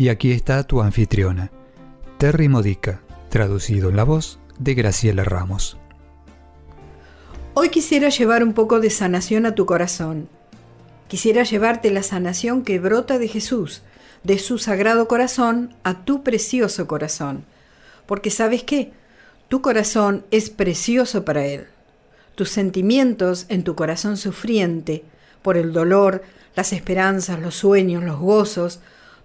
Y aquí está tu anfitriona, Terry Modica, traducido en la voz de Graciela Ramos. Hoy quisiera llevar un poco de sanación a tu corazón. Quisiera llevarte la sanación que brota de Jesús, de su sagrado corazón, a tu precioso corazón. Porque sabes qué? Tu corazón es precioso para Él. Tus sentimientos en tu corazón sufriente, por el dolor, las esperanzas, los sueños, los gozos,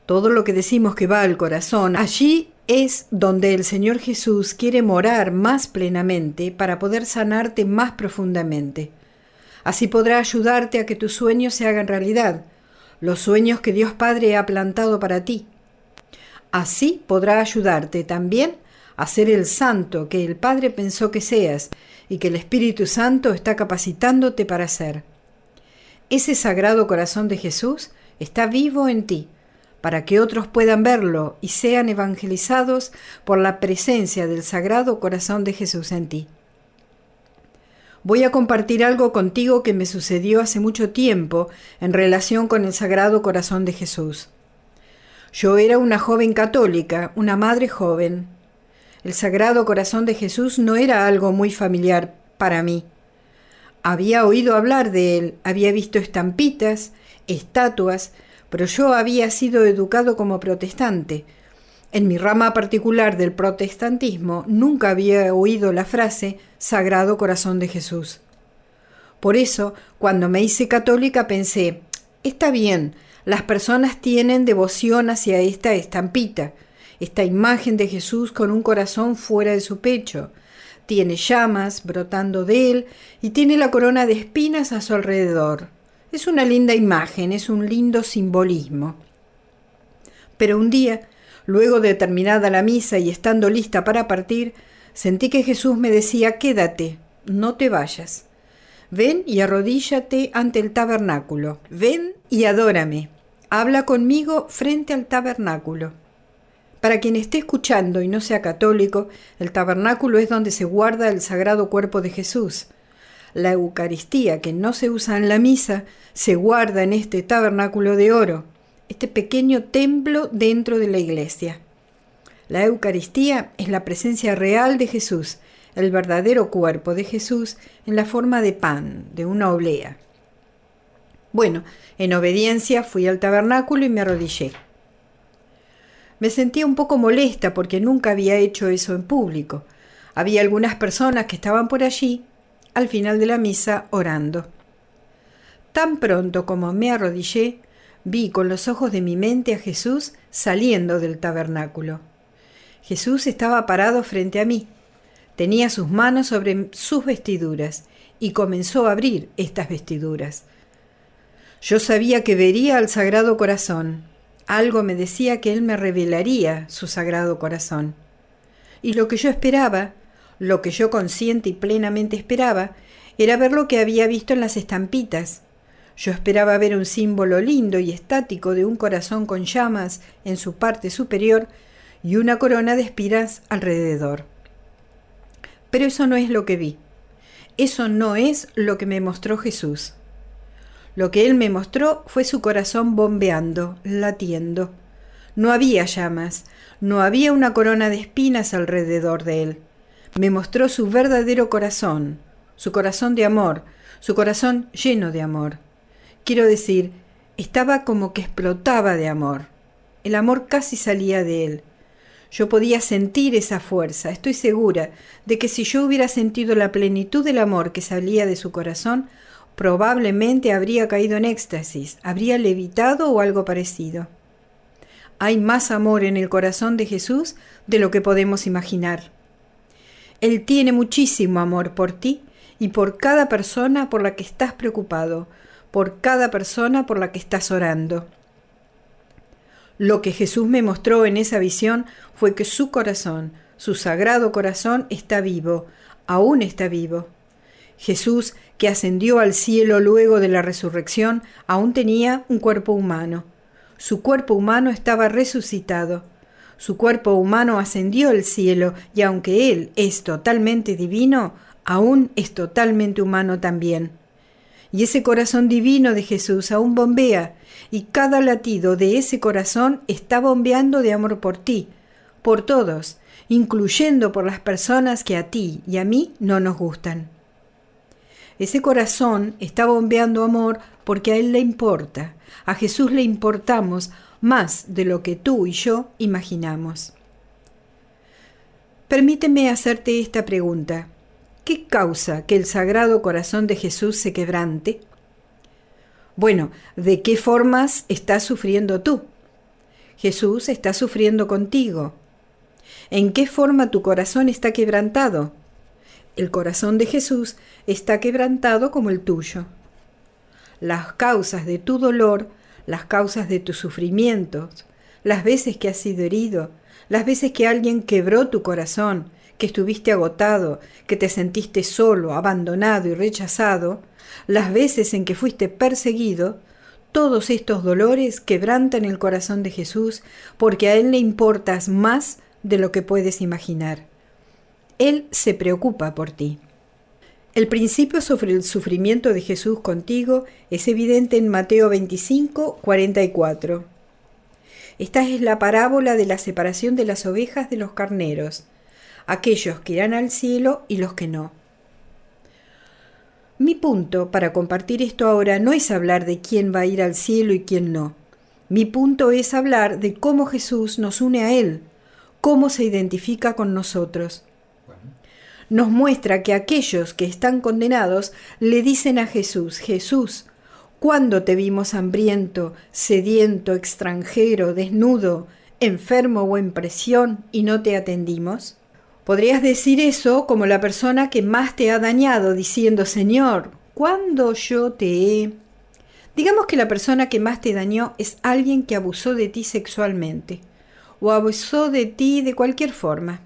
todo lo que decimos que va al corazón, allí es donde el Señor Jesús quiere morar más plenamente para poder sanarte más profundamente. Así podrá ayudarte a que tus sueños se hagan realidad, los sueños que Dios Padre ha plantado para ti. Así podrá ayudarte también a ser el santo que el Padre pensó que seas y que el Espíritu Santo está capacitándote para ser. Ese sagrado corazón de Jesús está vivo en ti para que otros puedan verlo y sean evangelizados por la presencia del Sagrado Corazón de Jesús en ti. Voy a compartir algo contigo que me sucedió hace mucho tiempo en relación con el Sagrado Corazón de Jesús. Yo era una joven católica, una madre joven. El Sagrado Corazón de Jesús no era algo muy familiar para mí. Había oído hablar de él, había visto estampitas, estatuas, pero yo había sido educado como protestante. En mi rama particular del protestantismo nunca había oído la frase Sagrado Corazón de Jesús. Por eso, cuando me hice católica pensé, está bien, las personas tienen devoción hacia esta estampita, esta imagen de Jesús con un corazón fuera de su pecho. Tiene llamas brotando de él y tiene la corona de espinas a su alrededor. Es una linda imagen, es un lindo simbolismo. Pero un día, luego de terminada la misa y estando lista para partir, sentí que Jesús me decía, quédate, no te vayas. Ven y arrodíllate ante el tabernáculo. Ven y adórame. Habla conmigo frente al tabernáculo. Para quien esté escuchando y no sea católico, el tabernáculo es donde se guarda el sagrado cuerpo de Jesús. La Eucaristía, que no se usa en la misa, se guarda en este tabernáculo de oro, este pequeño templo dentro de la iglesia. La Eucaristía es la presencia real de Jesús, el verdadero cuerpo de Jesús en la forma de pan, de una oblea. Bueno, en obediencia fui al tabernáculo y me arrodillé. Me sentía un poco molesta porque nunca había hecho eso en público. Había algunas personas que estaban por allí al final de la misa orando. Tan pronto como me arrodillé, vi con los ojos de mi mente a Jesús saliendo del tabernáculo. Jesús estaba parado frente a mí. Tenía sus manos sobre sus vestiduras y comenzó a abrir estas vestiduras. Yo sabía que vería al Sagrado Corazón. Algo me decía que Él me revelaría su Sagrado Corazón. Y lo que yo esperaba lo que yo consciente y plenamente esperaba era ver lo que había visto en las estampitas. Yo esperaba ver un símbolo lindo y estático de un corazón con llamas en su parte superior y una corona de espiras alrededor. Pero eso no es lo que vi. Eso no es lo que me mostró Jesús. Lo que él me mostró fue su corazón bombeando, latiendo. No había llamas, no había una corona de espinas alrededor de él me mostró su verdadero corazón, su corazón de amor, su corazón lleno de amor. Quiero decir, estaba como que explotaba de amor. El amor casi salía de él. Yo podía sentir esa fuerza. Estoy segura de que si yo hubiera sentido la plenitud del amor que salía de su corazón, probablemente habría caído en éxtasis, habría levitado o algo parecido. Hay más amor en el corazón de Jesús de lo que podemos imaginar. Él tiene muchísimo amor por ti y por cada persona por la que estás preocupado, por cada persona por la que estás orando. Lo que Jesús me mostró en esa visión fue que su corazón, su sagrado corazón, está vivo, aún está vivo. Jesús, que ascendió al cielo luego de la resurrección, aún tenía un cuerpo humano. Su cuerpo humano estaba resucitado. Su cuerpo humano ascendió al cielo y aunque Él es totalmente divino, aún es totalmente humano también. Y ese corazón divino de Jesús aún bombea, y cada latido de ese corazón está bombeando de amor por ti, por todos, incluyendo por las personas que a ti y a mí no nos gustan. Ese corazón está bombeando amor porque a Él le importa, a Jesús le importamos más de lo que tú y yo imaginamos. Permíteme hacerte esta pregunta. ¿Qué causa que el Sagrado Corazón de Jesús se quebrante? Bueno, ¿de qué formas estás sufriendo tú? Jesús está sufriendo contigo. ¿En qué forma tu corazón está quebrantado? El corazón de Jesús está quebrantado como el tuyo. Las causas de tu dolor, las causas de tus sufrimientos, las veces que has sido herido, las veces que alguien quebró tu corazón, que estuviste agotado, que te sentiste solo, abandonado y rechazado, las veces en que fuiste perseguido, todos estos dolores quebrantan el corazón de Jesús porque a Él le importas más de lo que puedes imaginar. Él se preocupa por ti. El principio sobre el sufrimiento de Jesús contigo es evidente en Mateo 25, 44. Esta es la parábola de la separación de las ovejas de los carneros aquellos que irán al cielo y los que no. Mi punto para compartir esto ahora no es hablar de quién va a ir al cielo y quién no. Mi punto es hablar de cómo Jesús nos une a Él, cómo se identifica con nosotros. Nos muestra que aquellos que están condenados le dicen a Jesús, Jesús, ¿cuándo te vimos hambriento, sediento, extranjero, desnudo, enfermo o en presión y no te atendimos? Podrías decir eso como la persona que más te ha dañado, diciendo, Señor, ¿cuándo yo te he... Digamos que la persona que más te dañó es alguien que abusó de ti sexualmente, o abusó de ti de cualquier forma.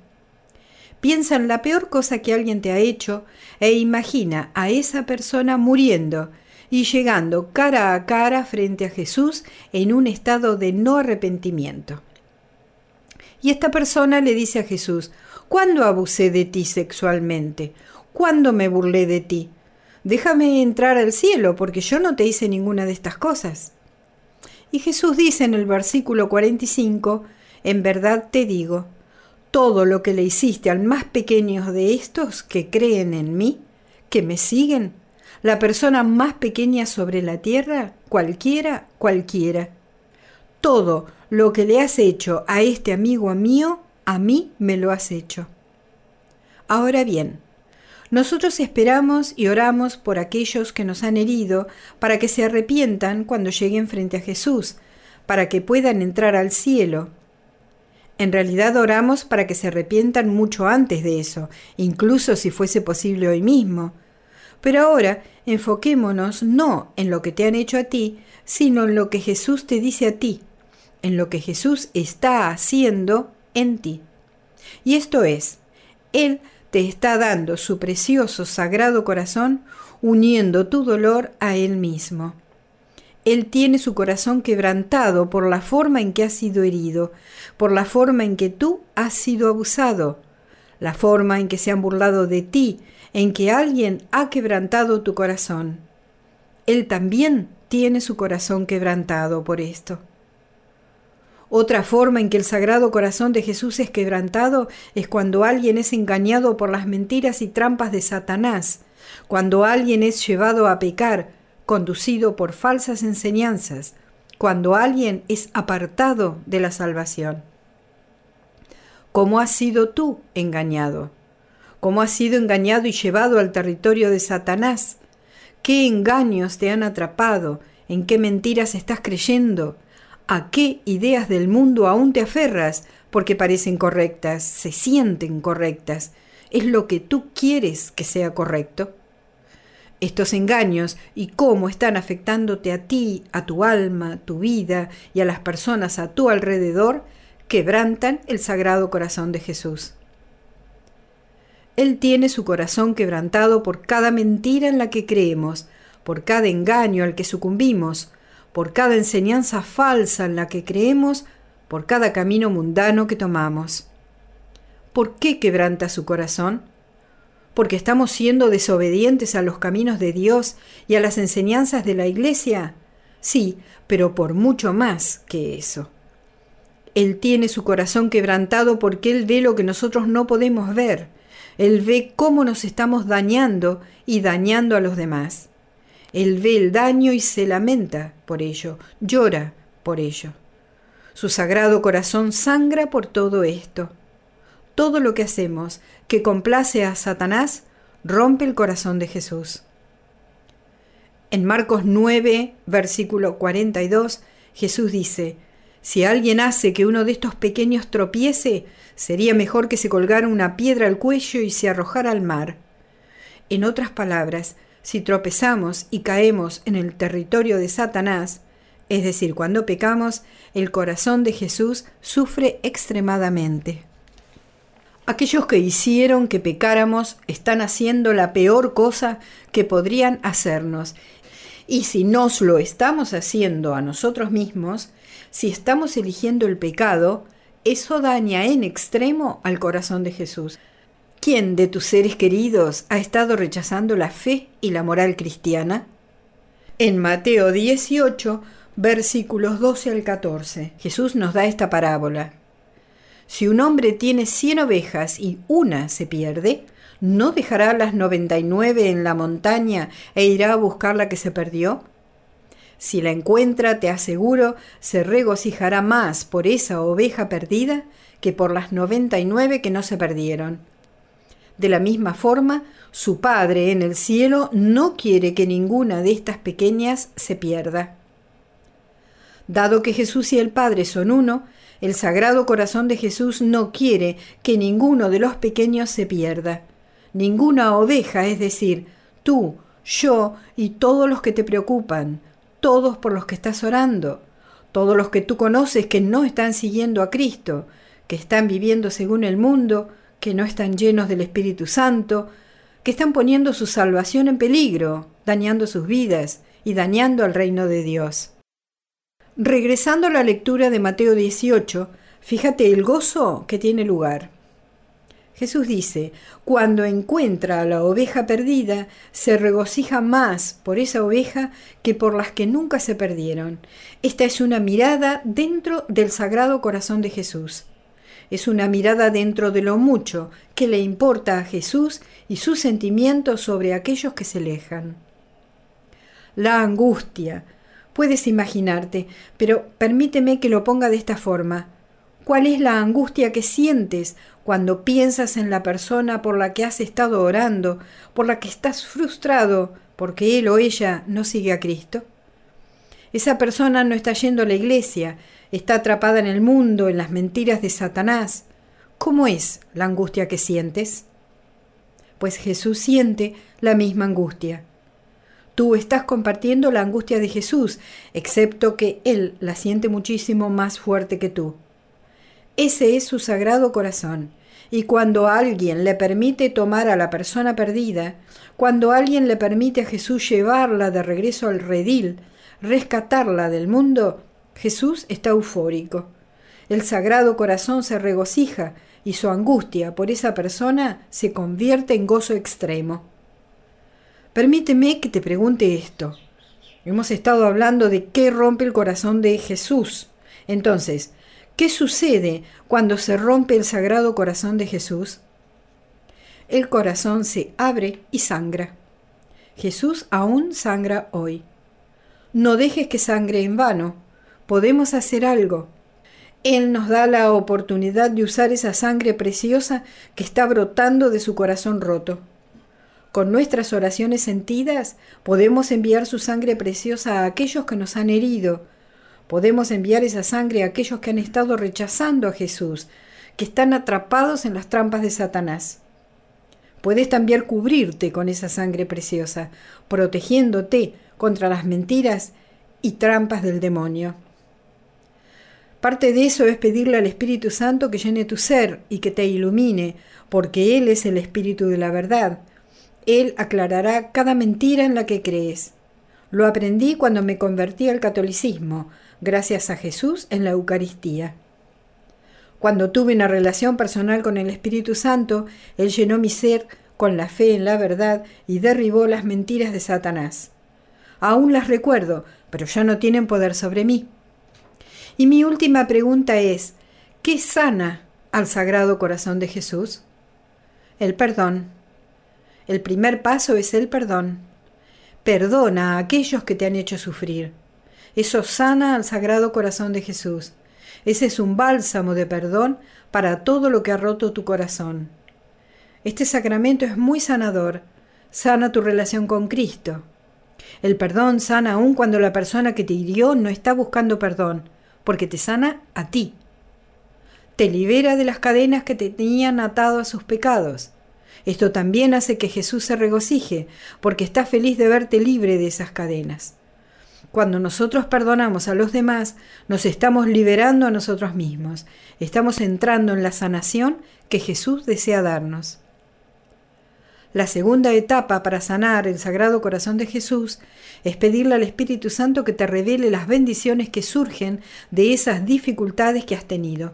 Piensa en la peor cosa que alguien te ha hecho e imagina a esa persona muriendo y llegando cara a cara frente a Jesús en un estado de no arrepentimiento. Y esta persona le dice a Jesús, ¿Cuándo abusé de ti sexualmente? ¿Cuándo me burlé de ti? Déjame entrar al cielo, porque yo no te hice ninguna de estas cosas. Y Jesús dice en el versículo 45, En verdad te digo, todo lo que le hiciste al más pequeño de estos que creen en mí, que me siguen, la persona más pequeña sobre la tierra, cualquiera, cualquiera. Todo lo que le has hecho a este amigo mío, a mí me lo has hecho. Ahora bien, nosotros esperamos y oramos por aquellos que nos han herido para que se arrepientan cuando lleguen frente a Jesús, para que puedan entrar al cielo. En realidad oramos para que se arrepientan mucho antes de eso, incluso si fuese posible hoy mismo. Pero ahora enfoquémonos no en lo que te han hecho a ti, sino en lo que Jesús te dice a ti, en lo que Jesús está haciendo en ti. Y esto es, Él te está dando su precioso sagrado corazón, uniendo tu dolor a Él mismo. Él tiene su corazón quebrantado por la forma en que has sido herido, por la forma en que tú has sido abusado, la forma en que se han burlado de ti, en que alguien ha quebrantado tu corazón. Él también tiene su corazón quebrantado por esto. Otra forma en que el Sagrado Corazón de Jesús es quebrantado es cuando alguien es engañado por las mentiras y trampas de Satanás, cuando alguien es llevado a pecar, conducido por falsas enseñanzas, cuando alguien es apartado de la salvación. ¿Cómo has sido tú engañado? ¿Cómo has sido engañado y llevado al territorio de Satanás? ¿Qué engaños te han atrapado? ¿En qué mentiras estás creyendo? ¿A qué ideas del mundo aún te aferras? Porque parecen correctas, se sienten correctas. ¿Es lo que tú quieres que sea correcto? Estos engaños y cómo están afectándote a ti, a tu alma, tu vida y a las personas a tu alrededor, quebrantan el sagrado corazón de Jesús. Él tiene su corazón quebrantado por cada mentira en la que creemos, por cada engaño al que sucumbimos, por cada enseñanza falsa en la que creemos, por cada camino mundano que tomamos. ¿Por qué quebranta su corazón? Porque estamos siendo desobedientes a los caminos de Dios y a las enseñanzas de la Iglesia? Sí, pero por mucho más que eso. Él tiene su corazón quebrantado porque Él ve lo que nosotros no podemos ver. Él ve cómo nos estamos dañando y dañando a los demás. Él ve el daño y se lamenta por ello, llora por ello. Su sagrado corazón sangra por todo esto todo lo que hacemos que complace a Satanás rompe el corazón de Jesús. En Marcos 9, versículo 42, Jesús dice, Si alguien hace que uno de estos pequeños tropiece, sería mejor que se colgara una piedra al cuello y se arrojara al mar. En otras palabras, si tropezamos y caemos en el territorio de Satanás, es decir, cuando pecamos, el corazón de Jesús sufre extremadamente. Aquellos que hicieron que pecáramos están haciendo la peor cosa que podrían hacernos. Y si nos lo estamos haciendo a nosotros mismos, si estamos eligiendo el pecado, eso daña en extremo al corazón de Jesús. ¿Quién de tus seres queridos ha estado rechazando la fe y la moral cristiana? En Mateo 18, versículos 12 al 14, Jesús nos da esta parábola. Si un hombre tiene cien ovejas y una se pierde, ¿no dejará las noventa y nueve en la montaña e irá a buscar la que se perdió? Si la encuentra, te aseguro, se regocijará más por esa oveja perdida que por las noventa y nueve que no se perdieron. De la misma forma, su Padre en el cielo no quiere que ninguna de estas pequeñas se pierda. Dado que Jesús y el Padre son uno, el Sagrado Corazón de Jesús no quiere que ninguno de los pequeños se pierda. Ninguna oveja, es decir, tú, yo y todos los que te preocupan, todos por los que estás orando, todos los que tú conoces que no están siguiendo a Cristo, que están viviendo según el mundo, que no están llenos del Espíritu Santo, que están poniendo su salvación en peligro, dañando sus vidas y dañando al reino de Dios. Regresando a la lectura de Mateo 18, fíjate el gozo que tiene lugar. Jesús dice, cuando encuentra a la oveja perdida, se regocija más por esa oveja que por las que nunca se perdieron. Esta es una mirada dentro del sagrado corazón de Jesús. Es una mirada dentro de lo mucho que le importa a Jesús y sus sentimientos sobre aquellos que se alejan. La angustia, Puedes imaginarte, pero permíteme que lo ponga de esta forma. ¿Cuál es la angustia que sientes cuando piensas en la persona por la que has estado orando, por la que estás frustrado porque él o ella no sigue a Cristo? Esa persona no está yendo a la iglesia, está atrapada en el mundo, en las mentiras de Satanás. ¿Cómo es la angustia que sientes? Pues Jesús siente la misma angustia. Tú estás compartiendo la angustia de Jesús, excepto que Él la siente muchísimo más fuerte que tú. Ese es su sagrado corazón. Y cuando alguien le permite tomar a la persona perdida, cuando alguien le permite a Jesús llevarla de regreso al redil, rescatarla del mundo, Jesús está eufórico. El sagrado corazón se regocija y su angustia por esa persona se convierte en gozo extremo. Permíteme que te pregunte esto. Hemos estado hablando de qué rompe el corazón de Jesús. Entonces, ¿qué sucede cuando se rompe el sagrado corazón de Jesús? El corazón se abre y sangra. Jesús aún sangra hoy. No dejes que sangre en vano. Podemos hacer algo. Él nos da la oportunidad de usar esa sangre preciosa que está brotando de su corazón roto. Con nuestras oraciones sentidas podemos enviar su sangre preciosa a aquellos que nos han herido. Podemos enviar esa sangre a aquellos que han estado rechazando a Jesús, que están atrapados en las trampas de Satanás. Puedes también cubrirte con esa sangre preciosa, protegiéndote contra las mentiras y trampas del demonio. Parte de eso es pedirle al Espíritu Santo que llene tu ser y que te ilumine, porque Él es el Espíritu de la verdad. Él aclarará cada mentira en la que crees. Lo aprendí cuando me convertí al catolicismo, gracias a Jesús en la Eucaristía. Cuando tuve una relación personal con el Espíritu Santo, Él llenó mi ser con la fe en la verdad y derribó las mentiras de Satanás. Aún las recuerdo, pero ya no tienen poder sobre mí. Y mi última pregunta es, ¿qué sana al Sagrado Corazón de Jesús? El perdón. El primer paso es el perdón. Perdona a aquellos que te han hecho sufrir. Eso sana al Sagrado Corazón de Jesús. Ese es un bálsamo de perdón para todo lo que ha roto tu corazón. Este sacramento es muy sanador. Sana tu relación con Cristo. El perdón sana aún cuando la persona que te hirió no está buscando perdón, porque te sana a ti. Te libera de las cadenas que te tenían atado a sus pecados. Esto también hace que Jesús se regocije, porque está feliz de verte libre de esas cadenas. Cuando nosotros perdonamos a los demás, nos estamos liberando a nosotros mismos. Estamos entrando en la sanación que Jesús desea darnos. La segunda etapa para sanar el Sagrado Corazón de Jesús es pedirle al Espíritu Santo que te revele las bendiciones que surgen de esas dificultades que has tenido.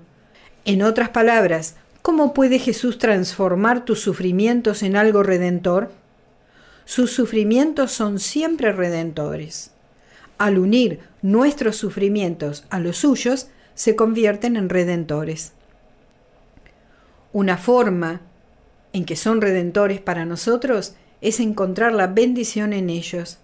En otras palabras, ¿cómo puede Jesús transformar tus sufrimientos en algo redentor? Sus sufrimientos son siempre redentores al unir nuestros sufrimientos a los suyos, se convierten en redentores. Una forma en que son redentores para nosotros es encontrar la bendición en ellos.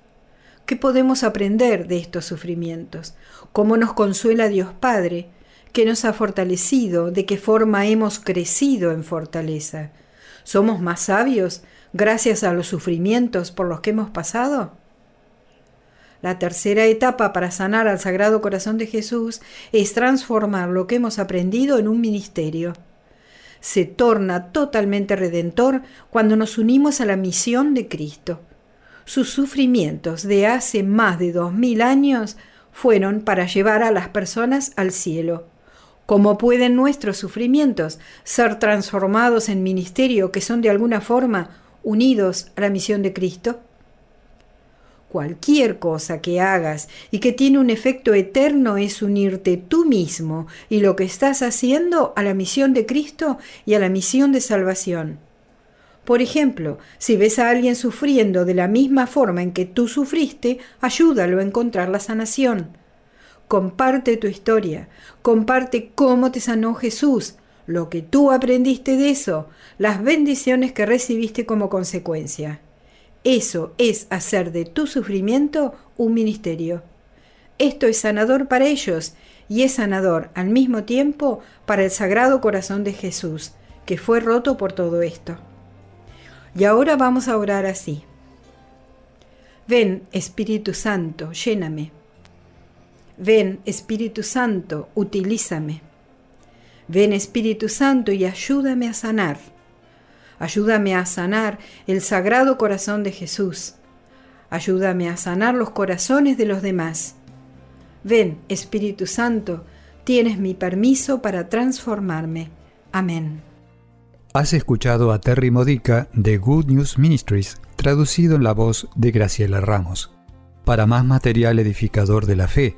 ¿Qué podemos aprender de estos sufrimientos? ¿Cómo nos consuela Dios Padre? ¿Qué nos ha fortalecido? ¿De qué forma hemos crecido en fortaleza? ¿Somos más sabios gracias a los sufrimientos por los que hemos pasado? La tercera etapa para sanar al Sagrado Corazón de Jesús es transformar lo que hemos aprendido en un ministerio. Se torna totalmente redentor cuando nos unimos a la misión de Cristo. Sus sufrimientos de hace más de dos mil años fueron para llevar a las personas al cielo. ¿Cómo pueden nuestros sufrimientos ser transformados en ministerio que son de alguna forma unidos a la misión de Cristo? Cualquier cosa que hagas y que tiene un efecto eterno es unirte tú mismo y lo que estás haciendo a la misión de Cristo y a la misión de salvación. Por ejemplo, si ves a alguien sufriendo de la misma forma en que tú sufriste, ayúdalo a encontrar la sanación. Comparte tu historia, comparte cómo te sanó Jesús, lo que tú aprendiste de eso, las bendiciones que recibiste como consecuencia. Eso es hacer de tu sufrimiento un ministerio. Esto es sanador para ellos y es sanador al mismo tiempo para el Sagrado Corazón de Jesús, que fue roto por todo esto. Y ahora vamos a orar así. Ven, Espíritu Santo, lléname. Ven, Espíritu Santo, utilízame. Ven, Espíritu Santo, y ayúdame a sanar Ayúdame a sanar el sagrado corazón de Jesús. Ayúdame a sanar los corazones de los demás. Ven, Espíritu Santo, tienes mi permiso para transformarme. Amén. Has escuchado a Terry Modica de Good News Ministries, traducido en la voz de Graciela Ramos. Para más material edificador de la fe,